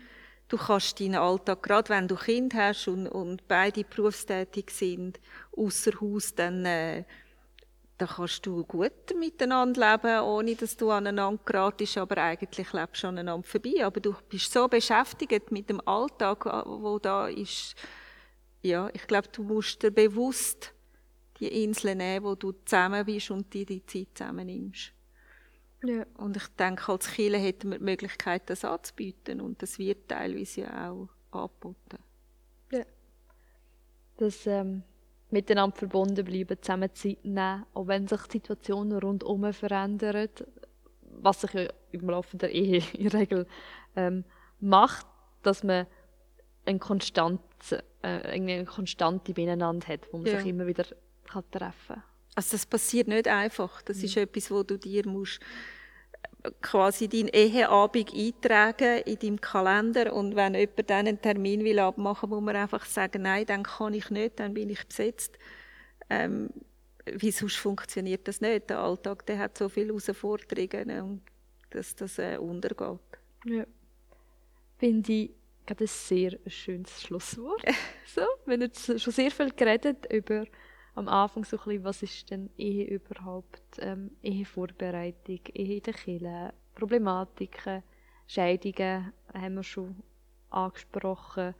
Du kannst deinen Alltag, gerade wenn du Kind hast und, und beide berufstätig sind, außer Haus, dann, äh, dann kannst du gut miteinander leben, ohne dass du aneinander geratest, aber eigentlich lebst du aneinander vorbei. Aber du bist so beschäftigt mit dem Alltag, äh, wo da ist, ja, ich glaube, du musst dir bewusst die Inseln nehmen, wo du zusammen bist und dir die Zeit zusammen nimmst. Ja. Und ich denke, als Chile hätten wir die Möglichkeit, das anzubieten und das wird teilweise ja auch angeboten. Ja. Das ähm, miteinander verbunden bleiben, zusammen Zeit nehmen, auch wenn sich die Situationen rundherum verändern, was sich ja im Laufe der Ehe *laughs* in der Regel ähm, macht, dass man eine konstante, äh, eine konstante Beieinander hat, wo man ja. sich immer wieder kann treffen kann. Also das passiert nicht einfach. Das mhm. ist etwas, wo du dir musst äh, quasi deinen Eheabend eintragen in deinem Kalender und wenn jemand dann einen Termin will abmachen, muss man einfach sagen, nein, dann kann ich nicht, dann bin ich besetzt. Ähm, wie sonst funktioniert das nicht? Der Alltag, der hat so viele Herausforderungen dass das äh, untergeht. Ja. Finde ich gerade ein sehr schönes Schlusswort. *laughs* so, wir haben jetzt schon sehr viel geredet über am Anfang so ein bisschen, was ist denn Ehe überhaupt, ähm, Ehevorbereitung, Ehe in der Kirche, Problematiken, Scheidungen haben wir schon angesprochen.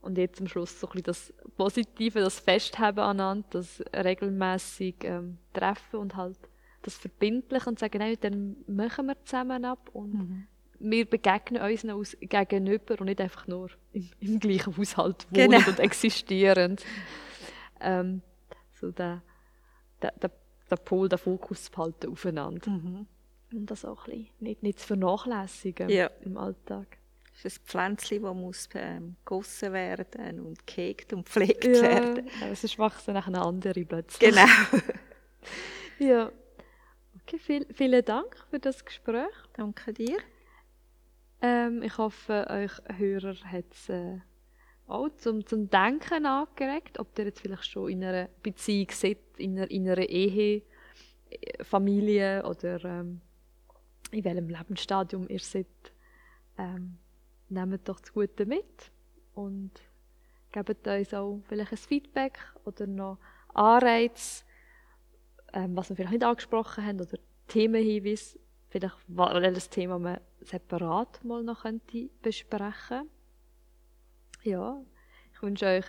Und jetzt am Schluss so ein bisschen das Positive, das Festhaben aneinander, das regelmäßig ähm, Treffen und halt das Verbindliche und sagen, nein, dann machen wir zusammen ab und mhm wir begegnen uns noch gegenüber und nicht einfach nur im, im gleichen Haushalt wohnen genau. und existieren. Ähm, so der, der, der, der Pol, der Fokus behalten aufeinander. Mhm. Und das auch ein bisschen nicht, nicht zu vernachlässigen ja. im Alltag. Das ist ein Pflänzchen, das muss ähm, gegossen werden und gehegt und gepflegt ja, werden. Ja, es wachsen nach einer anderen plötzlich. Genau. *laughs* ja. Okay, viel, vielen Dank für das Gespräch. Danke dir. Ähm, ich hoffe, euch Hörer hat es äh, auch zum, zum Denken angeregt, ob ihr jetzt vielleicht schon in einer Beziehung seid, in einer, in einer Ehe, äh, Familie oder ähm, in welchem Lebensstadium ihr seid. Ähm, nehmt doch das Gute mit und gebt uns auch vielleicht ein Feedback oder noch Anreiz, ähm, was wir vielleicht nicht angesprochen haben oder Themenhinweise, vielleicht welches Thema man separat mal noch könnte besprechen Ja, ich wünsche euch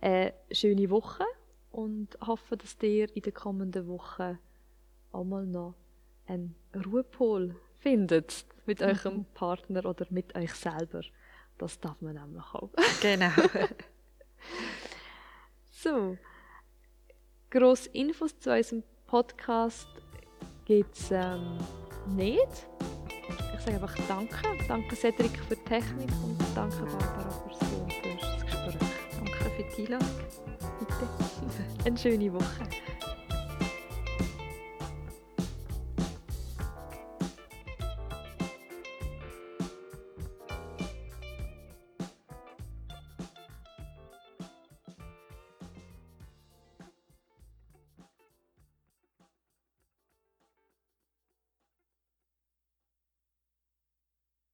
eine schöne Woche und hoffe, dass ihr in den kommenden Wochen auch mal noch einen Ruhepol findet mit *laughs* eurem Partner oder mit euch selber. Das darf man nämlich auch. *laughs* Genau. *laughs* so, grosse Infos zu unserem Podcast gibt es ähm, nicht. Ich sage einfach Danke. Danke Cedric für die Technik und danke Barbara fürs. Für die Einladung. Bitte. *laughs* Eine schöne Woche.